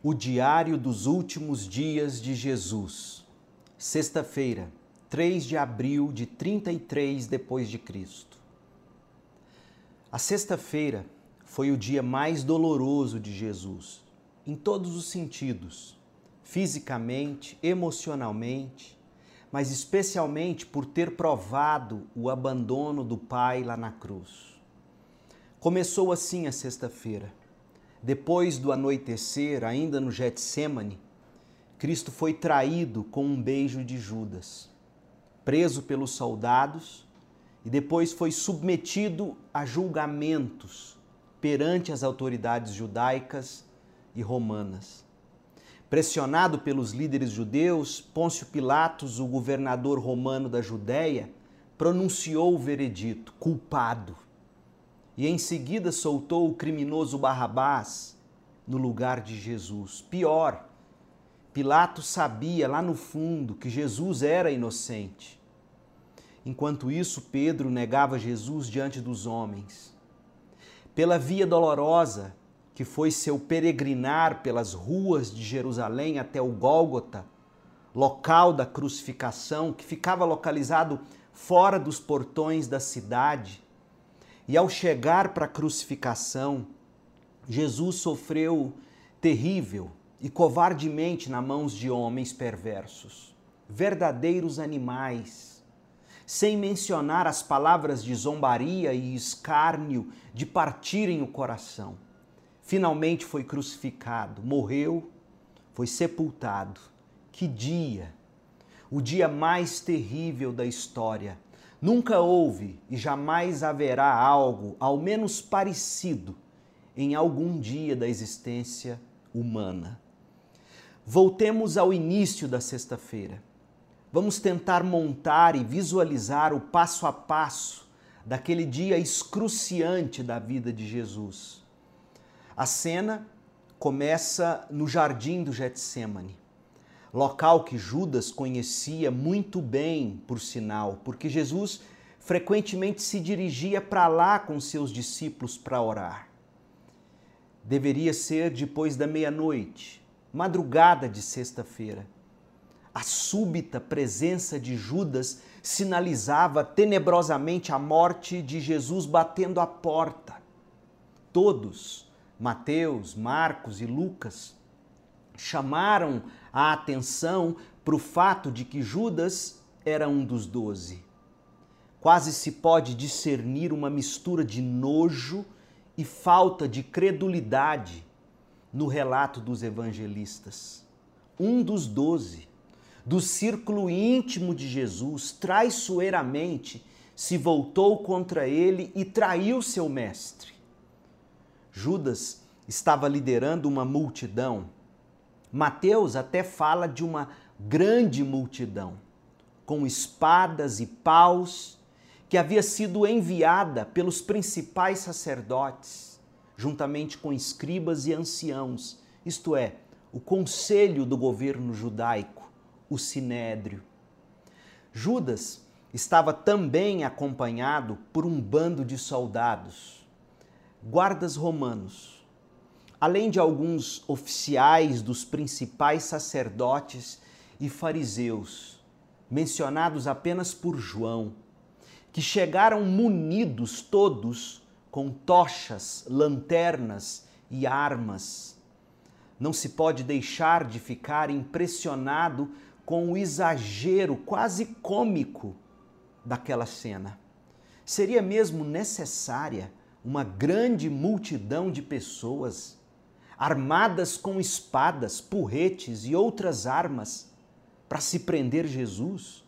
O Diário dos Últimos Dias de Jesus. Sexta-feira, 3 de abril de 33 depois de Cristo. A sexta-feira foi o dia mais doloroso de Jesus, em todos os sentidos, fisicamente, emocionalmente, mas especialmente por ter provado o abandono do Pai lá na cruz. Começou assim a sexta-feira depois do anoitecer, ainda no Getsemane, Cristo foi traído com um beijo de Judas, preso pelos soldados e depois foi submetido a julgamentos perante as autoridades judaicas e romanas. Pressionado pelos líderes judeus, Pôncio Pilatos, o governador romano da Judéia, pronunciou o veredito: culpado e em seguida soltou o criminoso Barrabás no lugar de Jesus. Pior, Pilatos sabia lá no fundo que Jesus era inocente. Enquanto isso, Pedro negava Jesus diante dos homens. Pela via dolorosa, que foi seu peregrinar pelas ruas de Jerusalém até o Gólgota, local da crucificação, que ficava localizado fora dos portões da cidade, e ao chegar para a crucificação, Jesus sofreu terrível e covardemente nas mãos de homens perversos, verdadeiros animais, sem mencionar as palavras de zombaria e escárnio de partirem o coração. Finalmente foi crucificado, morreu, foi sepultado. Que dia! O dia mais terrível da história Nunca houve e jamais haverá algo, ao menos parecido, em algum dia da existência humana. Voltemos ao início da sexta-feira. Vamos tentar montar e visualizar o passo a passo daquele dia excruciante da vida de Jesus. A cena começa no jardim do Getsemane local que Judas conhecia muito bem, por sinal, porque Jesus frequentemente se dirigia para lá com seus discípulos para orar. Deveria ser depois da meia-noite, madrugada de sexta-feira. A súbita presença de Judas sinalizava tenebrosamente a morte de Jesus batendo a porta. Todos, Mateus, Marcos e Lucas, chamaram a atenção para o fato de que Judas era um dos doze. Quase se pode discernir uma mistura de nojo e falta de credulidade no relato dos evangelistas. Um dos doze, do círculo íntimo de Jesus, traiçoeiramente se voltou contra ele e traiu seu mestre. Judas estava liderando uma multidão Mateus até fala de uma grande multidão, com espadas e paus, que havia sido enviada pelos principais sacerdotes, juntamente com escribas e anciãos, isto é, o conselho do governo judaico, o sinédrio. Judas estava também acompanhado por um bando de soldados, guardas romanos, além de alguns oficiais dos principais sacerdotes e fariseus, mencionados apenas por João, que chegaram munidos todos com tochas, lanternas e armas. Não se pode deixar de ficar impressionado com o exagero quase cômico daquela cena. Seria mesmo necessária uma grande multidão de pessoas armadas com espadas, porretes e outras armas para se prender Jesus.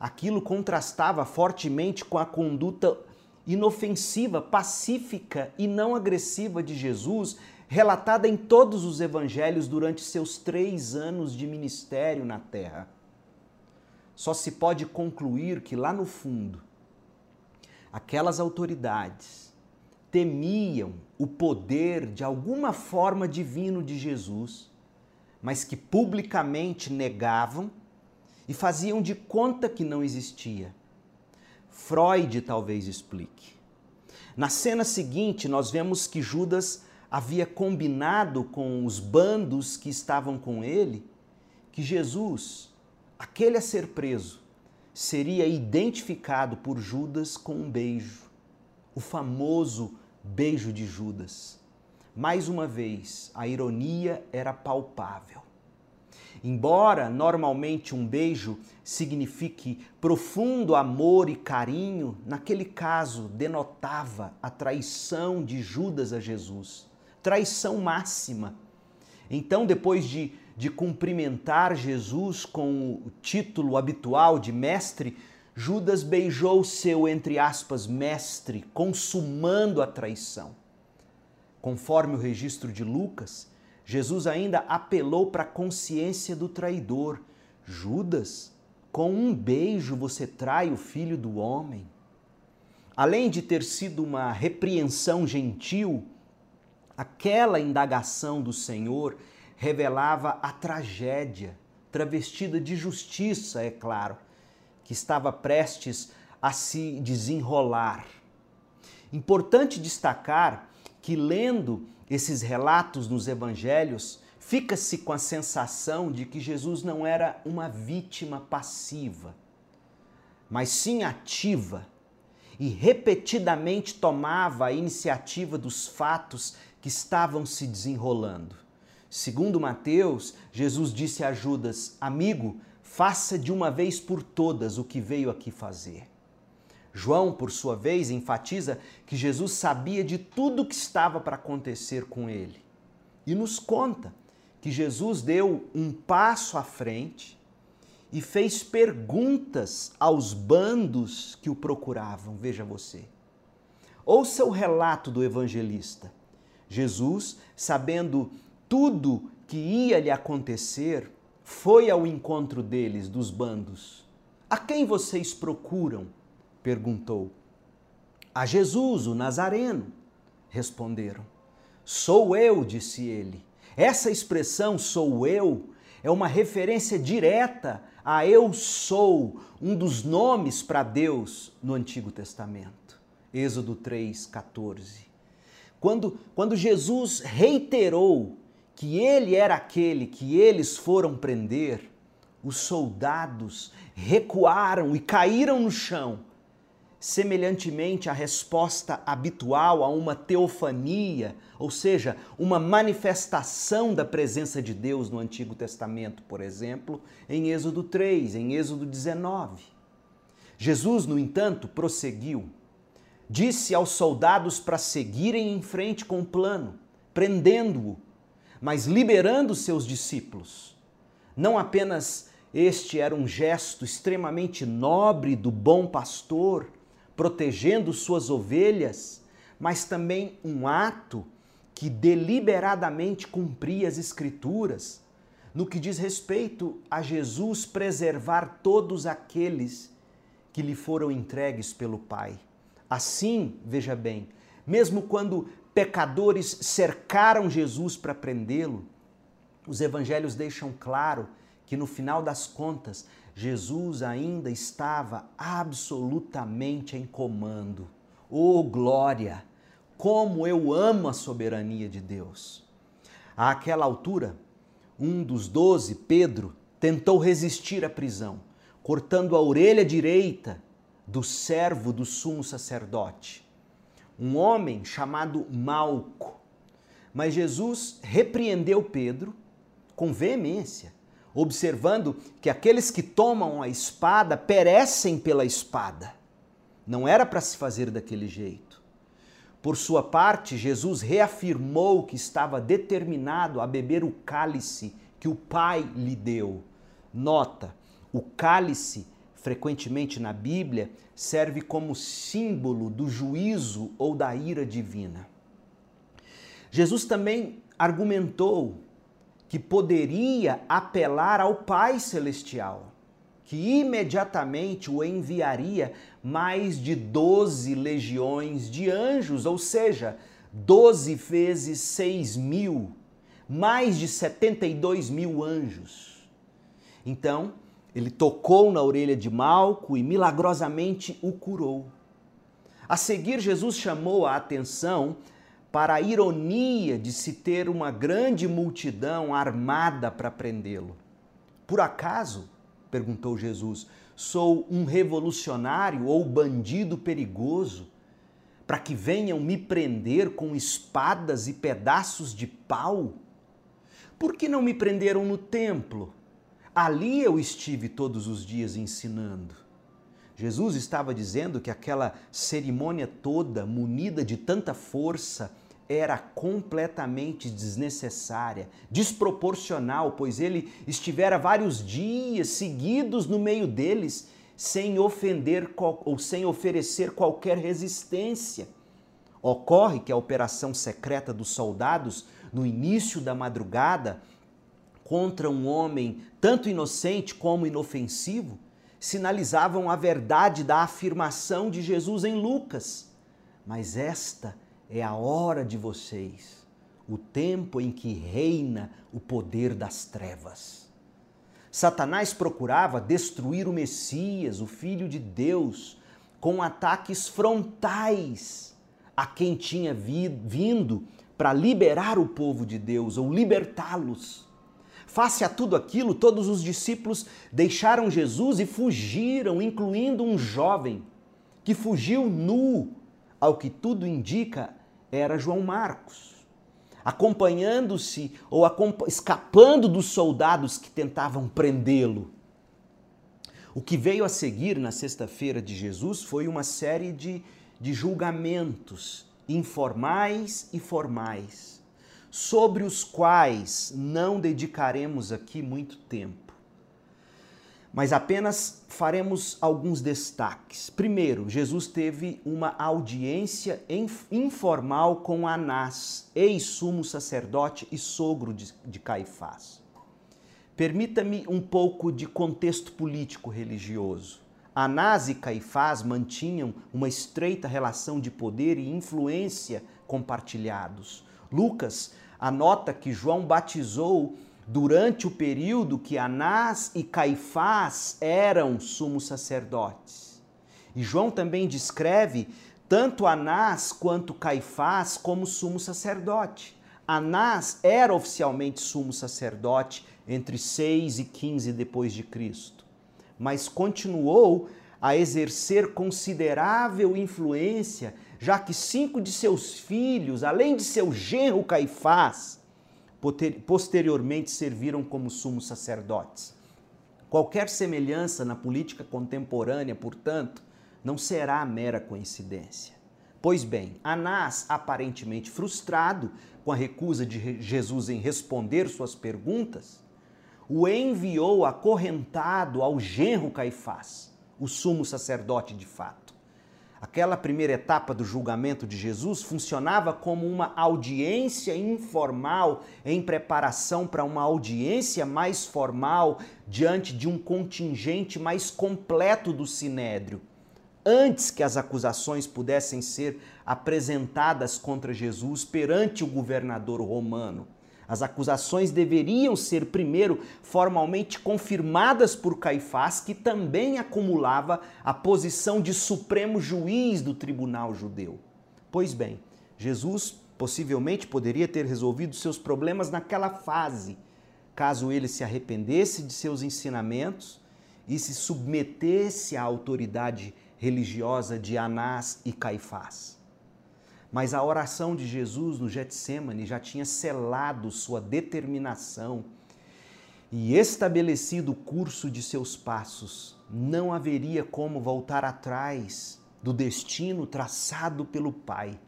Aquilo contrastava fortemente com a conduta inofensiva, pacífica e não agressiva de Jesus, relatada em todos os evangelhos durante seus três anos de ministério na terra. Só se pode concluir que lá no fundo, aquelas autoridades temiam o poder de alguma forma divino de Jesus, mas que publicamente negavam e faziam de conta que não existia. Freud talvez explique. Na cena seguinte, nós vemos que Judas havia combinado com os bandos que estavam com ele que Jesus, aquele a ser preso, seria identificado por Judas com um beijo, o famoso beijo de Judas. Mais uma vez, a ironia era palpável. Embora normalmente um beijo signifique profundo amor e carinho, naquele caso denotava a traição de Judas a Jesus, traição máxima. Então, depois de, de cumprimentar Jesus com o título habitual de mestre, Judas beijou seu, entre aspas, mestre, consumando a traição. Conforme o registro de Lucas, Jesus ainda apelou para a consciência do traidor. Judas, com um beijo você trai o filho do homem. Além de ter sido uma repreensão gentil, aquela indagação do Senhor revelava a tragédia, travestida de justiça, é claro, que estava prestes a se desenrolar. Importante destacar que lendo esses relatos nos evangelhos, fica-se com a sensação de que Jesus não era uma vítima passiva, mas sim ativa e repetidamente tomava a iniciativa dos fatos que estavam se desenrolando. Segundo Mateus, Jesus disse a Judas: Amigo, faça de uma vez por todas o que veio aqui fazer. João, por sua vez, enfatiza que Jesus sabia de tudo o que estava para acontecer com ele e nos conta que Jesus deu um passo à frente e fez perguntas aos bandos que o procuravam. Veja você. Ouça o relato do evangelista. Jesus, sabendo tudo que ia lhe acontecer, foi ao encontro deles, dos bandos. A quem vocês procuram? perguntou. A Jesus, o Nazareno, responderam. Sou eu, disse ele. Essa expressão sou eu é uma referência direta a eu sou, um dos nomes para Deus no Antigo Testamento. Êxodo 3, 14. Quando, quando Jesus reiterou que ele era aquele que eles foram prender, os soldados recuaram e caíram no chão semelhantemente à resposta habitual a uma teofania, ou seja, uma manifestação da presença de Deus no Antigo Testamento, por exemplo, em Êxodo 3, em Êxodo 19. Jesus, no entanto, prosseguiu. Disse aos soldados para seguirem em frente com o plano, prendendo-o, mas liberando seus discípulos. Não apenas este era um gesto extremamente nobre do bom pastor, protegendo suas ovelhas, mas também um ato que deliberadamente cumpria as Escrituras no que diz respeito a Jesus preservar todos aqueles que lhe foram entregues pelo Pai. Assim, veja bem, mesmo quando pecadores cercaram Jesus para prendê-lo, os evangelhos deixam claro que no final das contas Jesus ainda estava absolutamente em comando. Oh, glória! Como eu amo a soberania de Deus! Àquela altura, um dos doze, Pedro, tentou resistir à prisão, cortando a orelha direita do servo do sumo sacerdote, um homem chamado Malco. Mas Jesus repreendeu Pedro com veemência observando que aqueles que tomam a espada perecem pela espada. Não era para se fazer daquele jeito. Por sua parte, Jesus reafirmou que estava determinado a beber o cálice que o Pai lhe deu. Nota, o cálice, frequentemente na Bíblia, serve como símbolo do juízo ou da ira divina. Jesus também argumentou que poderia apelar ao Pai Celestial, que imediatamente o enviaria mais de 12 legiões de anjos, ou seja, 12 vezes 6 mil, mais de 72 mil anjos. Então, ele tocou na orelha de Malco e milagrosamente o curou. A seguir, Jesus chamou a atenção para a ironia de se ter uma grande multidão armada para prendê-lo. Por acaso, perguntou Jesus, sou um revolucionário ou bandido perigoso para que venham me prender com espadas e pedaços de pau? Por que não me prenderam no templo? Ali eu estive todos os dias ensinando. Jesus estava dizendo que aquela cerimônia toda, munida de tanta força, era completamente desnecessária, desproporcional, pois ele estivera vários dias seguidos no meio deles sem ofender ou sem oferecer qualquer resistência. Ocorre que a operação secreta dos soldados, no início da madrugada, contra um homem tanto inocente como inofensivo, sinalizavam a verdade da afirmação de Jesus em Lucas. Mas esta é a hora de vocês, o tempo em que reina o poder das trevas. Satanás procurava destruir o Messias, o Filho de Deus, com ataques frontais a quem tinha vindo para liberar o povo de Deus ou libertá-los. Face a tudo aquilo, todos os discípulos deixaram Jesus e fugiram, incluindo um jovem que fugiu nu, ao que tudo indica, era João Marcos, acompanhando-se ou escapando dos soldados que tentavam prendê-lo. O que veio a seguir na sexta-feira de Jesus foi uma série de, de julgamentos informais e formais, sobre os quais não dedicaremos aqui muito tempo mas apenas faremos alguns destaques. Primeiro, Jesus teve uma audiência informal com Anás, ex-sumo sacerdote e sogro de Caifás. Permita-me um pouco de contexto político religioso. Anás e Caifás mantinham uma estreita relação de poder e influência compartilhados. Lucas anota que João batizou durante o período que Anás e Caifás eram sumos sacerdotes. E João também descreve tanto Anás quanto Caifás como sumo sacerdote. Anás era oficialmente sumo sacerdote entre 6 e 15 depois de Cristo, mas continuou a exercer considerável influência, já que cinco de seus filhos, além de seu genro Caifás, posteriormente serviram como sumos sacerdotes. Qualquer semelhança na política contemporânea, portanto, não será mera coincidência. Pois bem, Anás, aparentemente frustrado com a recusa de Jesus em responder suas perguntas, o enviou acorrentado ao genro Caifás, o sumo sacerdote de fato. Aquela primeira etapa do julgamento de Jesus funcionava como uma audiência informal em preparação para uma audiência mais formal diante de um contingente mais completo do sinédrio. Antes que as acusações pudessem ser apresentadas contra Jesus perante o governador romano. As acusações deveriam ser primeiro formalmente confirmadas por Caifás, que também acumulava a posição de supremo juiz do tribunal judeu. Pois bem, Jesus possivelmente poderia ter resolvido seus problemas naquela fase, caso ele se arrependesse de seus ensinamentos e se submetesse à autoridade religiosa de Anás e Caifás. Mas a oração de Jesus no Getsemane já tinha selado sua determinação e estabelecido o curso de seus passos. Não haveria como voltar atrás do destino traçado pelo Pai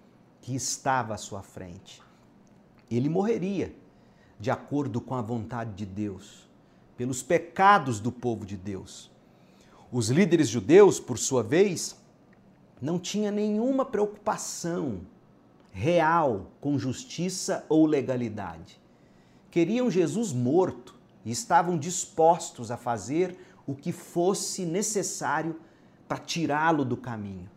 que estava à sua frente. Ele morreria de acordo com a vontade de Deus, pelos pecados do povo de Deus. Os líderes judeus, por sua vez, não tinham nenhuma preocupação real com justiça ou legalidade. Queriam Jesus morto e estavam dispostos a fazer o que fosse necessário para tirá-lo do caminho.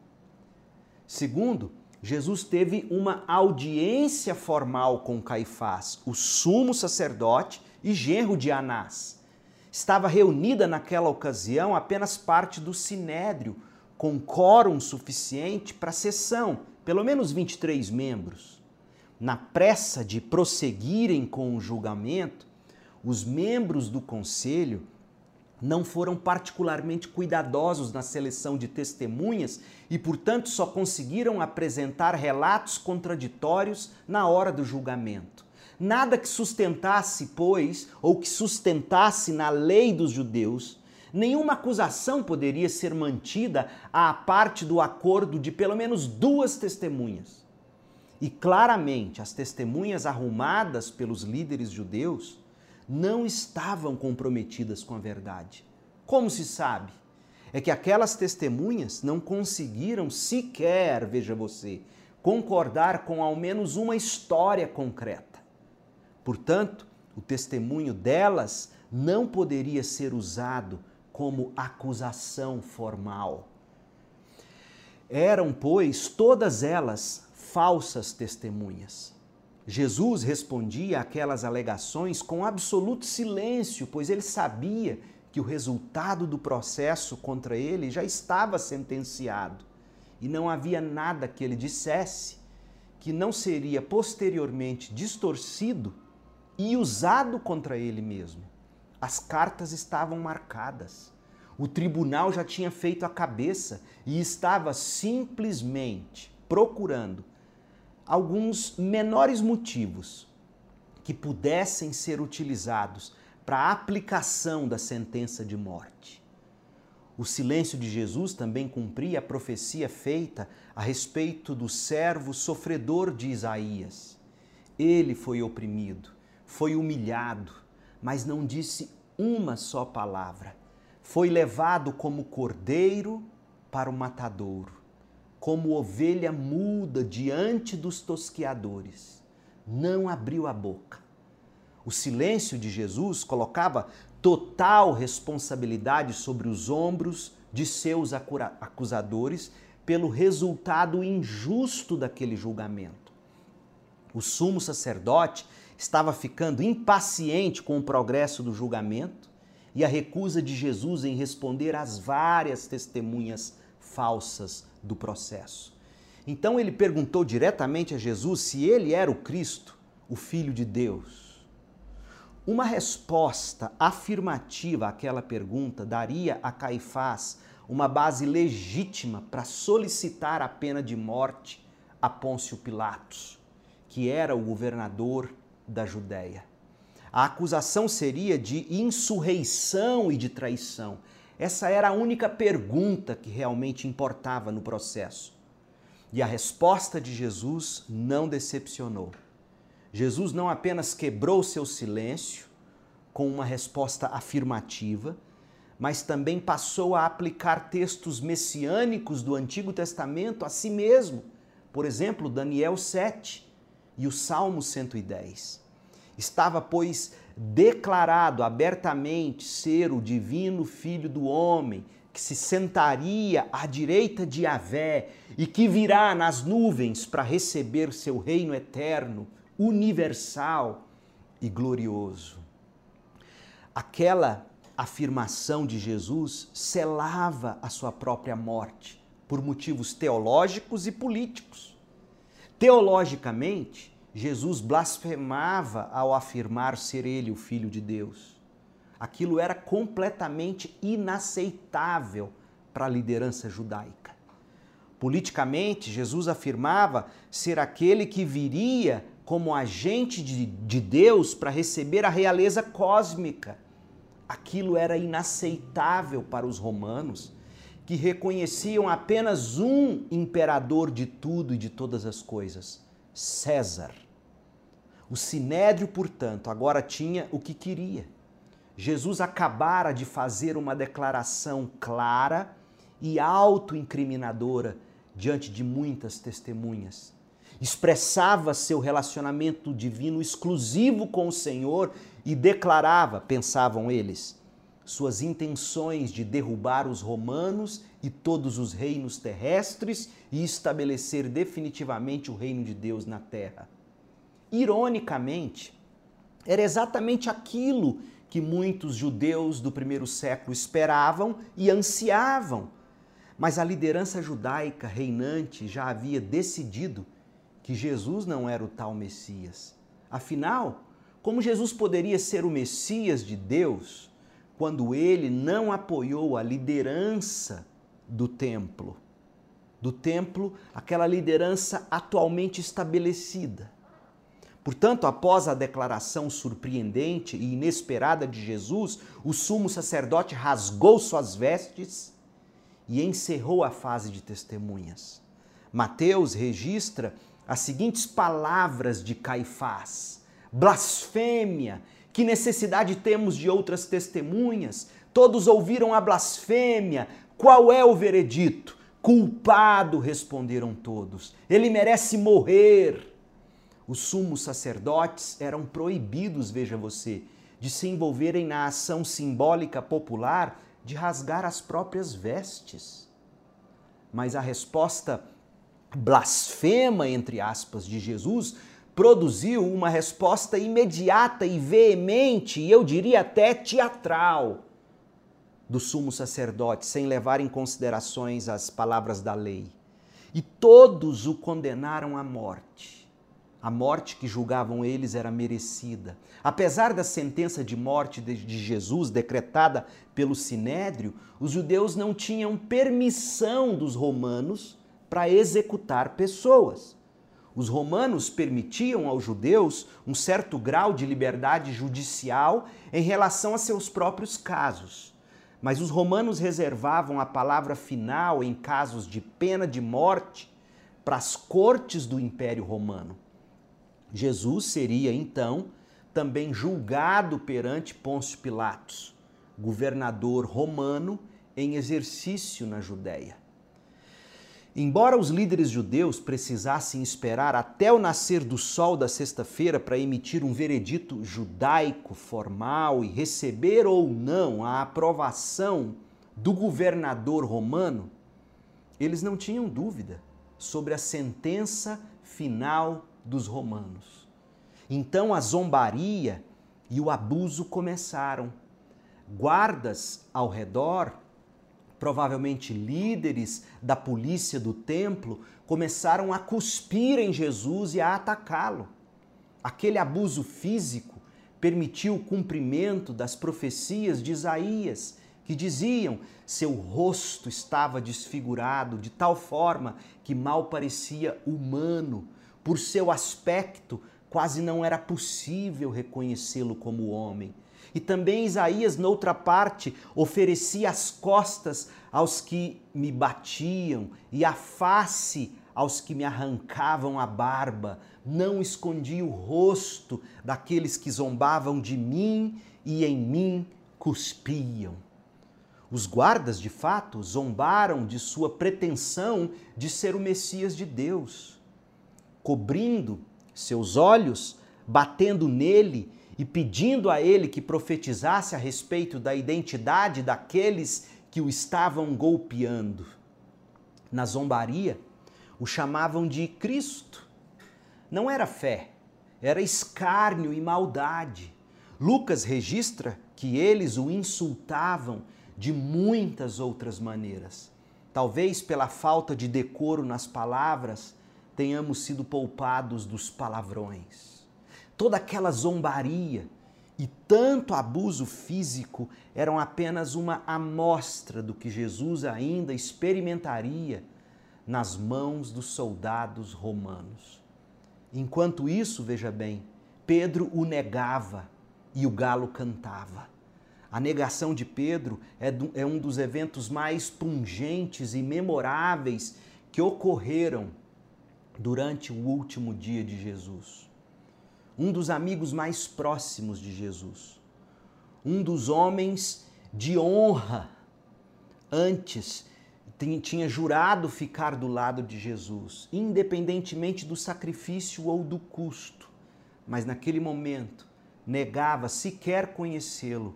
Segundo, Jesus teve uma audiência formal com Caifás, o sumo sacerdote e genro de Anás. Estava reunida naquela ocasião apenas parte do sinédrio, com quórum suficiente para a sessão pelo menos 23 membros. na pressa de prosseguirem com o julgamento, os membros do conselho não foram particularmente cuidadosos na seleção de testemunhas e, portanto, só conseguiram apresentar relatos contraditórios na hora do julgamento. Nada que sustentasse, pois, ou que sustentasse na lei dos judeus, nenhuma acusação poderia ser mantida à parte do acordo de pelo menos duas testemunhas. E claramente as testemunhas arrumadas pelos líderes judeus não estavam comprometidas com a verdade. Como se sabe? É que aquelas testemunhas não conseguiram sequer, veja você, concordar com ao menos uma história concreta. Portanto, o testemunho delas não poderia ser usado como acusação formal. Eram, pois, todas elas falsas testemunhas. Jesus respondia aquelas alegações com absoluto silêncio, pois ele sabia que o resultado do processo contra ele já estava sentenciado e não havia nada que ele dissesse que não seria posteriormente distorcido e usado contra ele mesmo. As cartas estavam marcadas. O tribunal já tinha feito a cabeça e estava simplesmente procurando alguns menores motivos que pudessem ser utilizados para a aplicação da sentença de morte. O silêncio de Jesus também cumpria a profecia feita a respeito do servo sofredor de Isaías. Ele foi oprimido, foi humilhado, mas não disse uma só palavra. Foi levado como cordeiro para o matadouro como ovelha muda diante dos tosqueadores, não abriu a boca. O silêncio de Jesus colocava total responsabilidade sobre os ombros de seus acusadores pelo resultado injusto daquele julgamento. O sumo sacerdote estava ficando impaciente com o progresso do julgamento e a recusa de Jesus em responder às várias testemunhas falsas do processo. Então ele perguntou diretamente a Jesus se ele era o Cristo, o Filho de Deus. Uma resposta afirmativa àquela pergunta daria a Caifás uma base legítima para solicitar a pena de morte a Pôncio Pilatos, que era o governador da Judéia. A acusação seria de insurreição e de traição. Essa era a única pergunta que realmente importava no processo. E a resposta de Jesus não decepcionou. Jesus não apenas quebrou seu silêncio com uma resposta afirmativa, mas também passou a aplicar textos messiânicos do Antigo Testamento a si mesmo. Por exemplo, Daniel 7 e o Salmo 110. Estava, pois, declarado abertamente ser o divino Filho do Homem, que se sentaria à direita de Yahvé e que virá nas nuvens para receber seu reino eterno, universal e glorioso. Aquela afirmação de Jesus selava a sua própria morte por motivos teológicos e políticos. Teologicamente, Jesus blasfemava ao afirmar ser ele o Filho de Deus. Aquilo era completamente inaceitável para a liderança judaica. Politicamente, Jesus afirmava ser aquele que viria como agente de, de Deus para receber a realeza cósmica. Aquilo era inaceitável para os romanos, que reconheciam apenas um imperador de tudo e de todas as coisas: César. O sinédrio, portanto, agora tinha o que queria. Jesus acabara de fazer uma declaração clara e autoincriminadora diante de muitas testemunhas. Expressava seu relacionamento divino exclusivo com o Senhor e declarava, pensavam eles, suas intenções de derrubar os romanos e todos os reinos terrestres e estabelecer definitivamente o reino de Deus na terra. Ironicamente, era exatamente aquilo que muitos judeus do primeiro século esperavam e ansiavam. Mas a liderança judaica reinante já havia decidido que Jesus não era o tal Messias. Afinal, como Jesus poderia ser o Messias de Deus quando ele não apoiou a liderança do templo? Do templo, aquela liderança atualmente estabelecida. Portanto, após a declaração surpreendente e inesperada de Jesus, o sumo sacerdote rasgou suas vestes e encerrou a fase de testemunhas. Mateus registra as seguintes palavras de Caifás: blasfêmia, que necessidade temos de outras testemunhas? Todos ouviram a blasfêmia. Qual é o veredito? Culpado, responderam todos. Ele merece morrer. Os sumos sacerdotes eram proibidos, veja você, de se envolverem na ação simbólica popular de rasgar as próprias vestes. Mas a resposta blasfema, entre aspas, de Jesus, produziu uma resposta imediata e veemente, e eu diria até teatral, do sumo sacerdote, sem levar em considerações as palavras da lei. E todos o condenaram à morte. A morte que julgavam eles era merecida. Apesar da sentença de morte de Jesus decretada pelo Sinédrio, os judeus não tinham permissão dos romanos para executar pessoas. Os romanos permitiam aos judeus um certo grau de liberdade judicial em relação a seus próprios casos. Mas os romanos reservavam a palavra final em casos de pena de morte para as cortes do Império Romano. Jesus seria então também julgado perante Pôncio Pilatos, governador romano em exercício na Judéia. Embora os líderes judeus precisassem esperar até o nascer do sol da sexta-feira para emitir um veredito judaico formal e receber ou não a aprovação do governador romano, eles não tinham dúvida sobre a sentença final dos romanos. Então a zombaria e o abuso começaram. Guardas ao redor provavelmente líderes da polícia do templo, começaram a cuspir em Jesus e a atacá-lo. Aquele abuso físico permitiu o cumprimento das profecias de Isaías, que diziam: seu rosto estava desfigurado de tal forma que mal parecia humano. Por seu aspecto, quase não era possível reconhecê-lo como homem. E também Isaías, noutra parte, oferecia as costas aos que me batiam e a face aos que me arrancavam a barba. Não escondia o rosto daqueles que zombavam de mim e em mim cuspiam. Os guardas, de fato, zombaram de sua pretensão de ser o Messias de Deus, cobrindo seus olhos, batendo nele e pedindo a ele que profetizasse a respeito da identidade daqueles que o estavam golpeando. Na zombaria, o chamavam de Cristo. Não era fé, era escárnio e maldade. Lucas registra que eles o insultavam de muitas outras maneiras. Talvez pela falta de decoro nas palavras, tenhamos sido poupados dos palavrões toda aquela zombaria e tanto abuso físico eram apenas uma amostra do que Jesus ainda experimentaria nas mãos dos soldados romanos. Enquanto isso, veja bem, Pedro o negava e o galo cantava. A negação de Pedro é, é um dos eventos mais pungentes e memoráveis que ocorreram durante o último dia de Jesus um dos amigos mais próximos de Jesus, um dos homens de honra. Antes tinha jurado ficar do lado de Jesus, independentemente do sacrifício ou do custo, mas naquele momento negava sequer conhecê-lo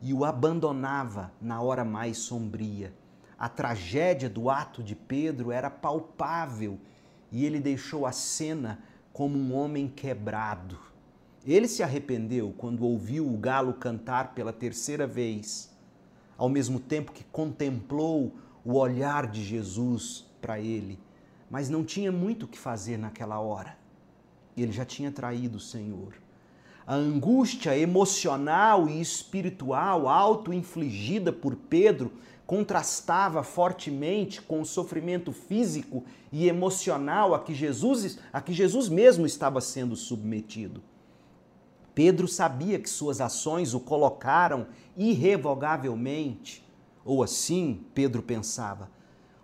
e o abandonava na hora mais sombria. A tragédia do ato de Pedro era palpável e ele deixou a cena como um homem quebrado. Ele se arrependeu quando ouviu o galo cantar pela terceira vez, ao mesmo tempo que contemplou o olhar de Jesus para ele. mas não tinha muito o que fazer naquela hora. Ele já tinha traído o Senhor. A angústia emocional e espiritual auto-infligida por Pedro contrastava fortemente com o sofrimento físico e emocional a que Jesus, a que Jesus mesmo estava sendo submetido. Pedro sabia que suas ações o colocaram irrevogavelmente, ou assim Pedro pensava,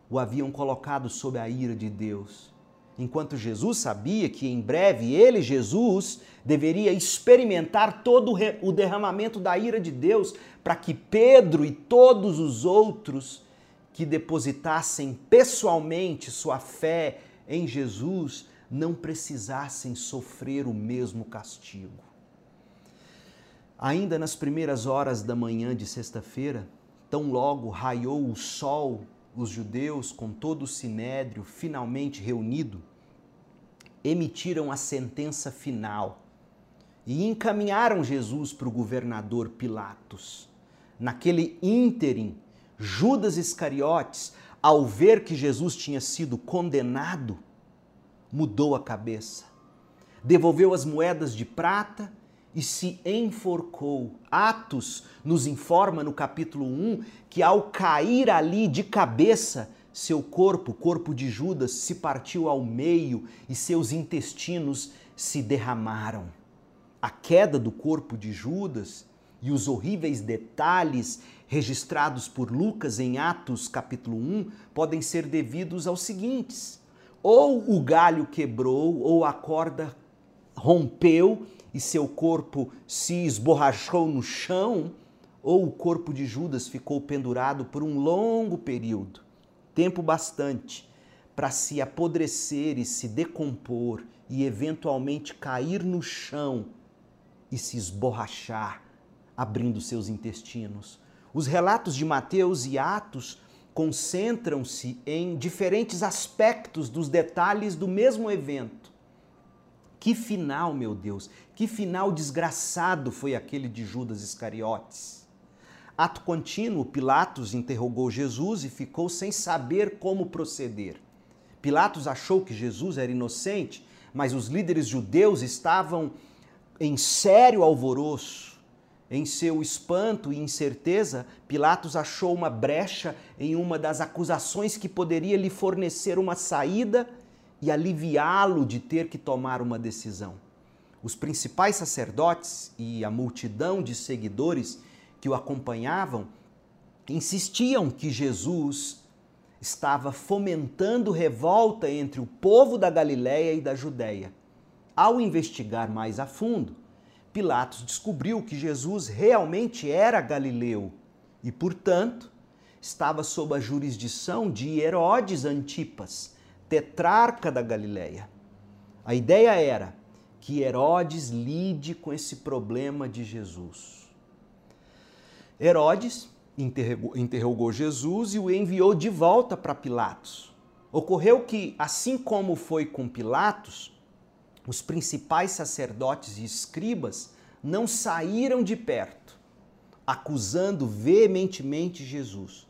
o haviam colocado sob a ira de Deus. Enquanto Jesus sabia que em breve ele, Jesus, deveria experimentar todo o derramamento da ira de Deus para que Pedro e todos os outros que depositassem pessoalmente sua fé em Jesus não precisassem sofrer o mesmo castigo. Ainda nas primeiras horas da manhã de sexta-feira, tão logo raiou o sol, os judeus, com todo o sinédrio finalmente reunido, emitiram a sentença final e encaminharam Jesus para o governador Pilatos. Naquele ínterim, Judas Iscariotes, ao ver que Jesus tinha sido condenado, mudou a cabeça, devolveu as moedas de prata e se enforcou. Atos nos informa no capítulo 1 que ao cair ali de cabeça, seu corpo, corpo de Judas, se partiu ao meio e seus intestinos se derramaram. A queda do corpo de Judas e os horríveis detalhes registrados por Lucas em Atos capítulo 1 podem ser devidos aos seguintes: ou o galho quebrou, ou a corda rompeu e seu corpo se esborrachou no chão, ou o corpo de Judas ficou pendurado por um longo período, tempo bastante, para se apodrecer e se decompor e eventualmente cair no chão e se esborrachar, abrindo seus intestinos. Os relatos de Mateus e Atos concentram-se em diferentes aspectos dos detalhes do mesmo evento que final, meu Deus, que final desgraçado foi aquele de Judas Iscariotes. Ato contínuo, Pilatos interrogou Jesus e ficou sem saber como proceder. Pilatos achou que Jesus era inocente, mas os líderes judeus estavam em sério alvoroço. Em seu espanto e incerteza, Pilatos achou uma brecha em uma das acusações que poderia lhe fornecer uma saída e aliviá-lo de ter que tomar uma decisão. Os principais sacerdotes e a multidão de seguidores que o acompanhavam insistiam que Jesus estava fomentando revolta entre o povo da Galiléia e da Judéia. Ao investigar mais a fundo, Pilatos descobriu que Jesus realmente era galileu e, portanto, estava sob a jurisdição de Herodes Antipas, tetrarca da Galileia. A ideia era que Herodes lide com esse problema de Jesus. Herodes interrogou, interrogou Jesus e o enviou de volta para Pilatos. Ocorreu que, assim como foi com Pilatos, os principais sacerdotes e escribas não saíram de perto, acusando veementemente Jesus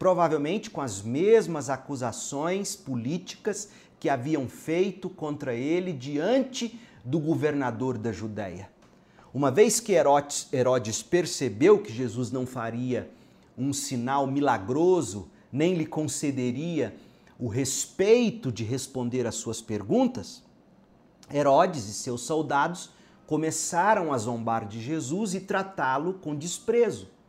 provavelmente com as mesmas acusações políticas que haviam feito contra ele diante do governador da Judéia. Uma vez que Herodes, Herodes percebeu que Jesus não faria um sinal milagroso, nem lhe concederia o respeito de responder às suas perguntas, Herodes e seus soldados começaram a zombar de Jesus e tratá-lo com desprezo.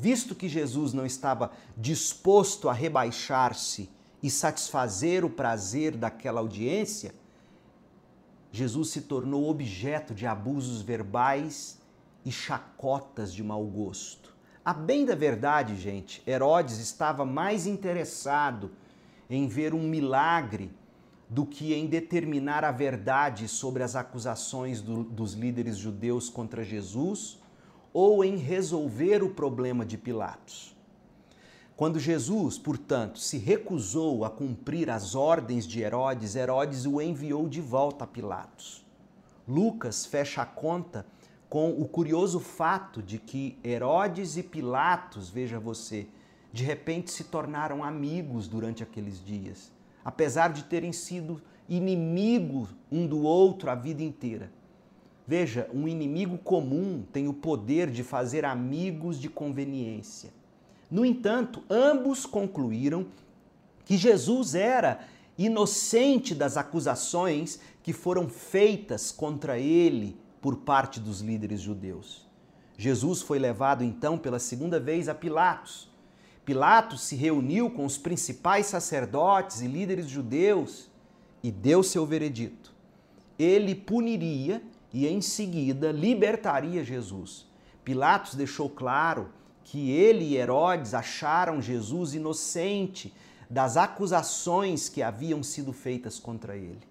Visto que Jesus não estava disposto a rebaixar-se e satisfazer o prazer daquela audiência, Jesus se tornou objeto de abusos verbais e chacotas de mau gosto. A bem da verdade, gente, Herodes estava mais interessado em ver um milagre do que em determinar a verdade sobre as acusações do, dos líderes judeus contra Jesus ou em resolver o problema de Pilatos. Quando Jesus, portanto, se recusou a cumprir as ordens de Herodes, Herodes o enviou de volta a Pilatos. Lucas fecha a conta com o curioso fato de que Herodes e Pilatos, veja você, de repente se tornaram amigos durante aqueles dias. apesar de terem sido inimigos um do outro a vida inteira. Veja, um inimigo comum tem o poder de fazer amigos de conveniência. No entanto, ambos concluíram que Jesus era inocente das acusações que foram feitas contra ele por parte dos líderes judeus. Jesus foi levado então pela segunda vez a Pilatos. Pilatos se reuniu com os principais sacerdotes e líderes judeus e deu seu veredito. Ele puniria e em seguida libertaria Jesus. Pilatos deixou claro que ele e Herodes acharam Jesus inocente das acusações que haviam sido feitas contra ele.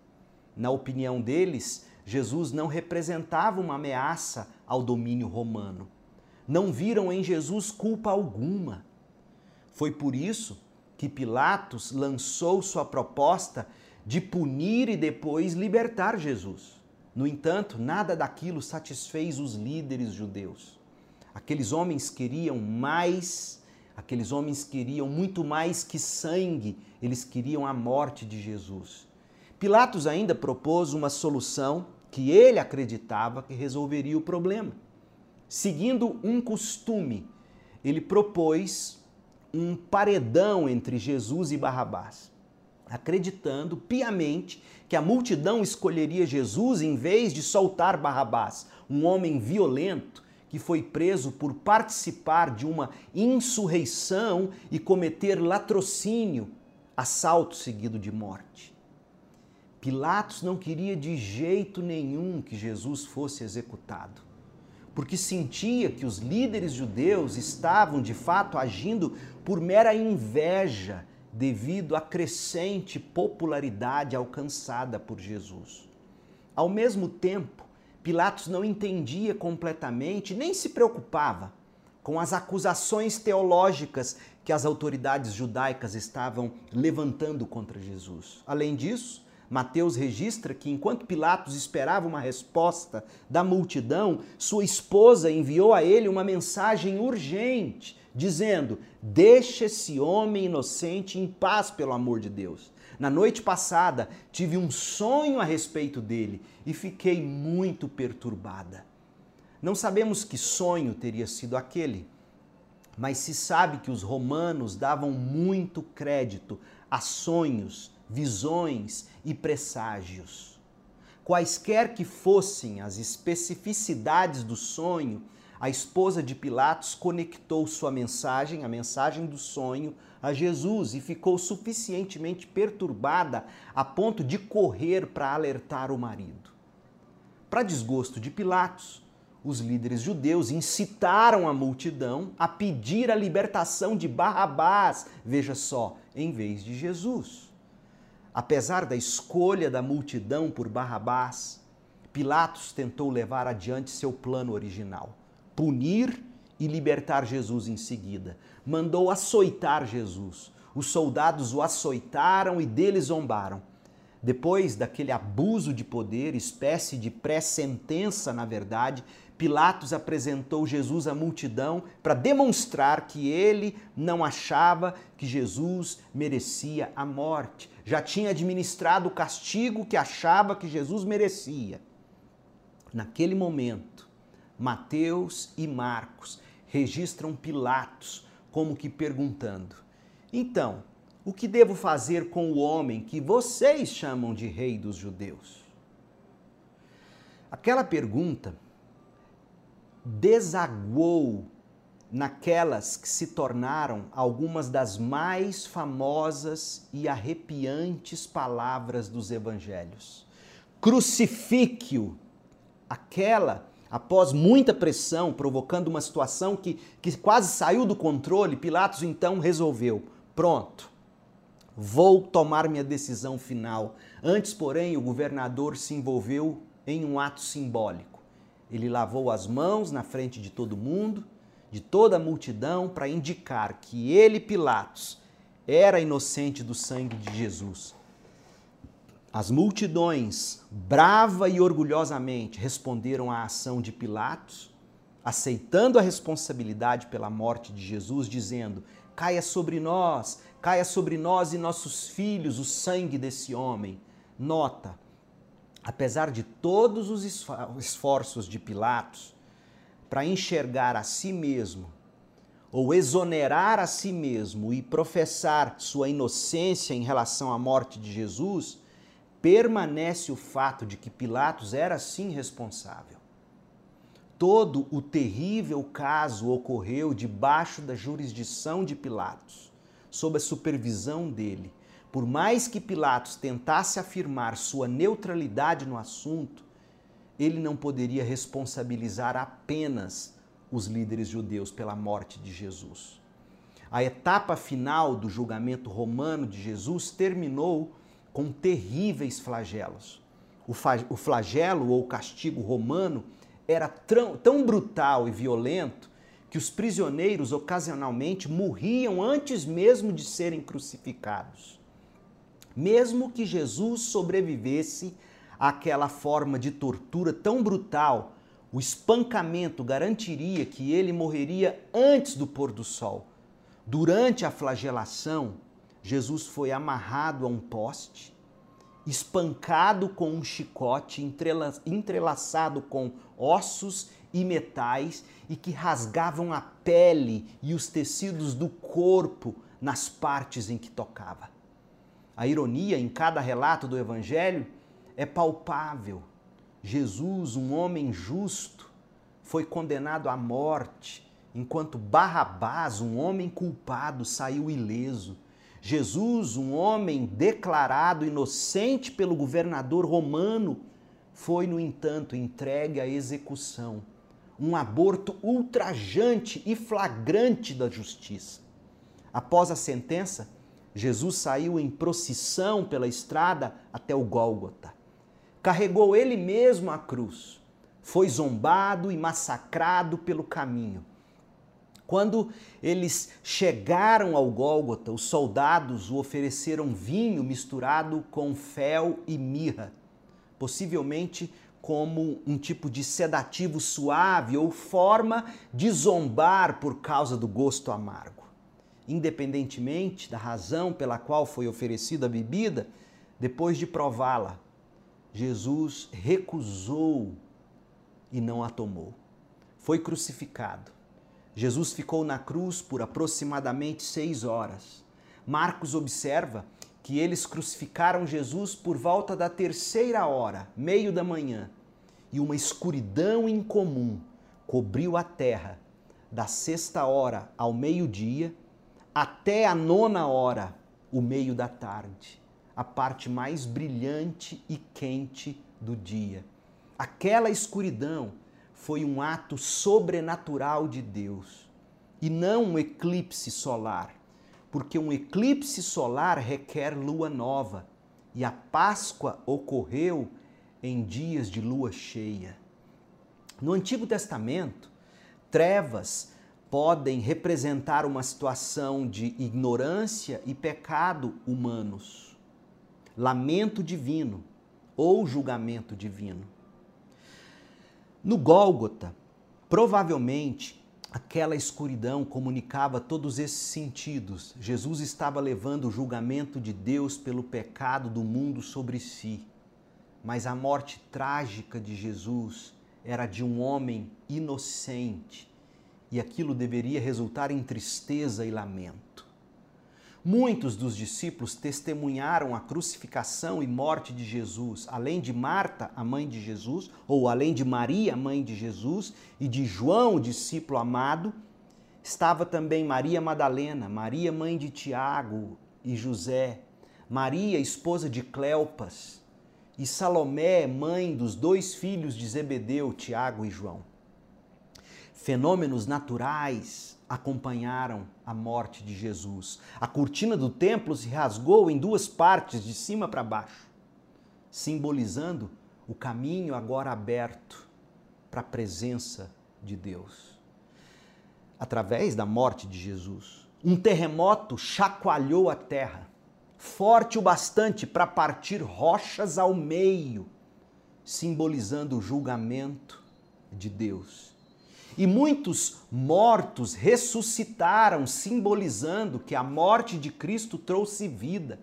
Na opinião deles, Jesus não representava uma ameaça ao domínio romano. Não viram em Jesus culpa alguma. Foi por isso que Pilatos lançou sua proposta de punir e depois libertar Jesus. No entanto, nada daquilo satisfez os líderes judeus. Aqueles homens queriam mais, aqueles homens queriam muito mais que sangue, eles queriam a morte de Jesus. Pilatos ainda propôs uma solução que ele acreditava que resolveria o problema. Seguindo um costume, ele propôs um paredão entre Jesus e Barrabás, acreditando piamente que a multidão escolheria Jesus em vez de soltar Barrabás, um homem violento que foi preso por participar de uma insurreição e cometer latrocínio, assalto seguido de morte. Pilatos não queria de jeito nenhum que Jesus fosse executado, porque sentia que os líderes judeus estavam de fato agindo por mera inveja devido à crescente popularidade alcançada por Jesus. Ao mesmo tempo, Pilatos não entendia completamente, nem se preocupava com as acusações teológicas que as autoridades judaicas estavam levantando contra Jesus. Além disso, Mateus registra que enquanto Pilatos esperava uma resposta da multidão, sua esposa enviou a ele uma mensagem urgente, dizendo: Deixe esse homem inocente em paz, pelo amor de Deus. Na noite passada tive um sonho a respeito dele e fiquei muito perturbada. Não sabemos que sonho teria sido aquele, mas se sabe que os romanos davam muito crédito a sonhos visões e presságios. Quaisquer que fossem as especificidades do sonho, a esposa de Pilatos conectou sua mensagem, a mensagem do sonho, a Jesus e ficou suficientemente perturbada a ponto de correr para alertar o marido. Para desgosto de Pilatos, os líderes judeus incitaram a multidão a pedir a libertação de Barrabás, veja só, em vez de Jesus. Apesar da escolha da multidão por Barrabás, Pilatos tentou levar adiante seu plano original: punir e libertar Jesus em seguida. Mandou açoitar Jesus. Os soldados o açoitaram e dele zombaram. Depois daquele abuso de poder, espécie de pré-sentença, na verdade, Pilatos apresentou Jesus à multidão para demonstrar que ele não achava que Jesus merecia a morte. Já tinha administrado o castigo que achava que Jesus merecia. Naquele momento, Mateus e Marcos registram Pilatos como que perguntando: Então, o que devo fazer com o homem que vocês chamam de rei dos judeus? Aquela pergunta desaguou naquelas que se tornaram algumas das mais famosas e arrepiantes palavras dos evangelhos. Crucifique-o, aquela após muita pressão, provocando uma situação que, que quase saiu do controle, Pilatos então resolveu: pronto, vou tomar minha decisão final. Antes, porém, o governador se envolveu em um ato simbólico ele lavou as mãos na frente de todo mundo, de toda a multidão, para indicar que ele, Pilatos, era inocente do sangue de Jesus. As multidões, brava e orgulhosamente, responderam à ação de Pilatos, aceitando a responsabilidade pela morte de Jesus, dizendo: caia sobre nós, caia sobre nós e nossos filhos o sangue desse homem. Nota, apesar de todos os esforços de Pilatos para enxergar a si mesmo ou exonerar a si mesmo e professar sua inocência em relação à morte de Jesus, permanece o fato de que Pilatos era sim responsável. Todo o terrível caso ocorreu debaixo da jurisdição de Pilatos, sob a supervisão dele. Por mais que Pilatos tentasse afirmar sua neutralidade no assunto, ele não poderia responsabilizar apenas os líderes judeus pela morte de Jesus. A etapa final do julgamento romano de Jesus terminou com terríveis flagelos. O flagelo ou castigo romano era tão brutal e violento que os prisioneiros ocasionalmente morriam antes mesmo de serem crucificados. Mesmo que Jesus sobrevivesse àquela forma de tortura tão brutal, o espancamento garantiria que ele morreria antes do pôr do sol. Durante a flagelação, Jesus foi amarrado a um poste, espancado com um chicote entrelaçado com ossos e metais e que rasgavam a pele e os tecidos do corpo nas partes em que tocava. A ironia em cada relato do Evangelho é palpável. Jesus, um homem justo, foi condenado à morte, enquanto Barrabás, um homem culpado, saiu ileso. Jesus, um homem declarado inocente pelo governador romano, foi, no entanto, entregue à execução. Um aborto ultrajante e flagrante da justiça. Após a sentença, Jesus saiu em procissão pela estrada até o Gólgota carregou ele mesmo a cruz, foi zombado e massacrado pelo caminho. Quando eles chegaram ao Gólgota, os soldados o ofereceram vinho misturado com fel e mirra, possivelmente como um tipo de sedativo suave ou forma de zombar por causa do gosto amargo. Independentemente da razão pela qual foi oferecida a bebida, depois de prová-la, Jesus recusou e não a tomou. Foi crucificado. Jesus ficou na cruz por aproximadamente seis horas. Marcos observa que eles crucificaram Jesus por volta da terceira hora, meio da manhã, e uma escuridão incomum cobriu a terra da sexta hora ao meio-dia até a nona hora, o meio da tarde a parte mais brilhante e quente do dia. Aquela escuridão foi um ato sobrenatural de Deus e não um eclipse solar, porque um eclipse solar requer lua nova e a Páscoa ocorreu em dias de lua cheia. No Antigo Testamento, trevas podem representar uma situação de ignorância e pecado humanos lamento divino ou julgamento divino. No Gólgota, provavelmente aquela escuridão comunicava todos esses sentidos. Jesus estava levando o julgamento de Deus pelo pecado do mundo sobre si. Mas a morte trágica de Jesus era de um homem inocente e aquilo deveria resultar em tristeza e lamento. Muitos dos discípulos testemunharam a crucificação e morte de Jesus, além de Marta, a mãe de Jesus, ou além de Maria, mãe de Jesus, e de João, o discípulo amado, estava também Maria Madalena, Maria, mãe de Tiago e José, Maria, esposa de Cleopas, e Salomé, mãe dos dois filhos de Zebedeu, Tiago e João. Fenômenos naturais acompanharam a morte de Jesus. A cortina do templo se rasgou em duas partes, de cima para baixo, simbolizando o caminho agora aberto para a presença de Deus. Através da morte de Jesus, um terremoto chacoalhou a terra, forte o bastante para partir rochas ao meio, simbolizando o julgamento de Deus E muitos mortos ressuscitaram, simbolizando que a morte de Cristo trouxe vida.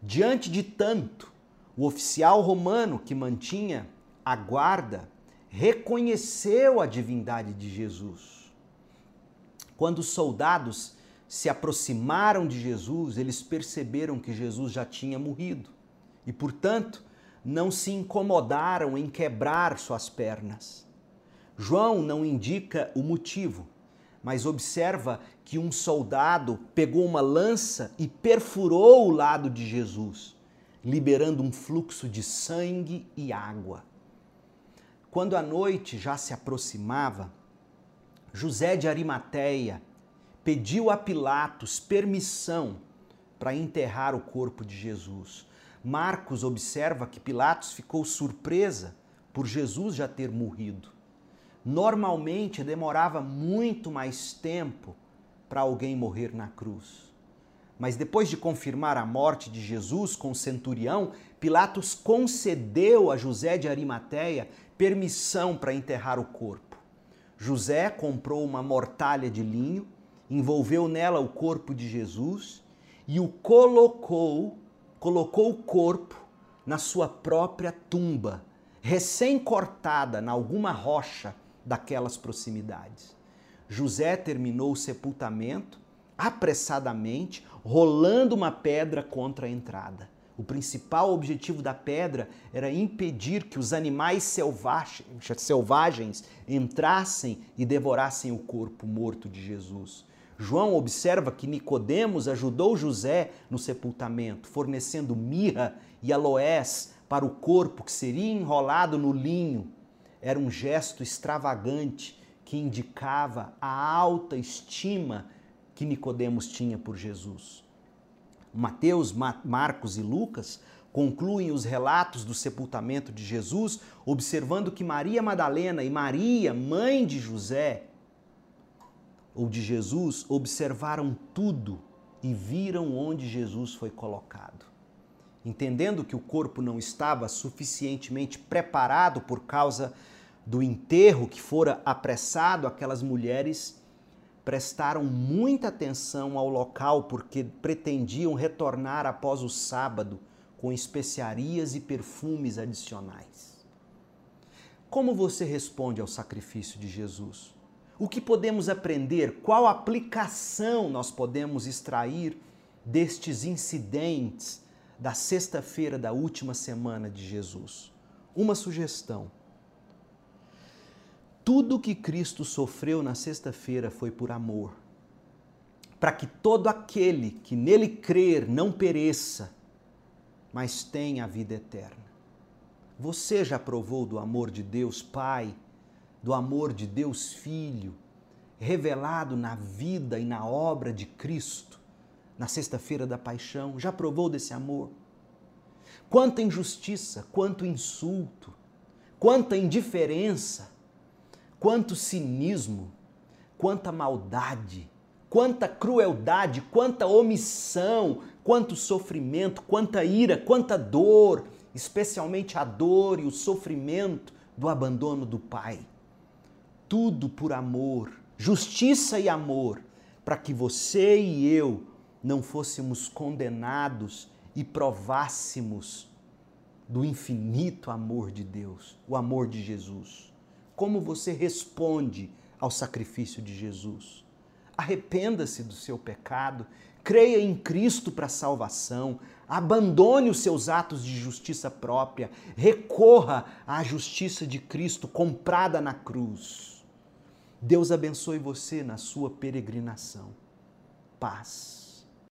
Diante de tanto, o oficial romano que mantinha a guarda reconheceu a divindade de Jesus. Quando os soldados se aproximaram de Jesus, eles perceberam que Jesus já tinha morrido e, portanto, não se incomodaram em quebrar suas pernas. João não indica o motivo, mas observa que um soldado pegou uma lança e perfurou o lado de Jesus, liberando um fluxo de sangue e água. Quando a noite já se aproximava, José de Arimateia pediu a Pilatos permissão para enterrar o corpo de Jesus. Marcos observa que Pilatos ficou surpresa por Jesus já ter morrido. Normalmente demorava muito mais tempo para alguém morrer na cruz. Mas depois de confirmar a morte de Jesus com o centurião, Pilatos concedeu a José de Arimateia permissão para enterrar o corpo. José comprou uma mortalha de linho, envolveu nela o corpo de Jesus e o colocou colocou o corpo na sua própria tumba, recém-cortada na alguma rocha daquelas proximidades. José terminou o sepultamento apressadamente, rolando uma pedra contra a entrada. O principal objetivo da pedra era impedir que os animais selvagens entrassem e devorassem o corpo morto de Jesus. João observa que Nicodemos ajudou José no sepultamento, fornecendo mirra e aloés para o corpo que seria enrolado no linho. Era um gesto extravagante que indicava a alta estima que Nicodemos tinha por Jesus. Mateus, Marcos e Lucas concluem os relatos do sepultamento de Jesus, observando que Maria Madalena e Maria, mãe de José, ou de Jesus observaram tudo e viram onde Jesus foi colocado. Entendendo que o corpo não estava suficientemente preparado por causa do enterro que fora apressado, aquelas mulheres prestaram muita atenção ao local porque pretendiam retornar após o sábado com especiarias e perfumes adicionais. Como você responde ao sacrifício de Jesus? O que podemos aprender? Qual aplicação nós podemos extrair destes incidentes da sexta-feira da última semana de Jesus? Uma sugestão. Tudo que Cristo sofreu na sexta-feira foi por amor, para que todo aquele que nele crer não pereça, mas tenha a vida eterna. Você já provou do amor de Deus Pai do amor de Deus Filho, revelado na vida e na obra de Cristo, na sexta-feira da paixão, já provou desse amor? Quanta injustiça, quanto insulto, quanta indiferença, quanto cinismo, quanta maldade, quanta crueldade, quanta omissão, quanto sofrimento, quanta ira, quanta dor, especialmente a dor e o sofrimento do abandono do Pai tudo por amor, justiça e amor, para que você e eu não fôssemos condenados e provássemos do infinito amor de Deus, o amor de Jesus. Como você responde ao sacrifício de Jesus? Arrependa-se do seu pecado, creia em Cristo para salvação, abandone os seus atos de justiça própria, recorra à justiça de Cristo comprada na cruz. Deus abençoe você na sua peregrinação. Paz.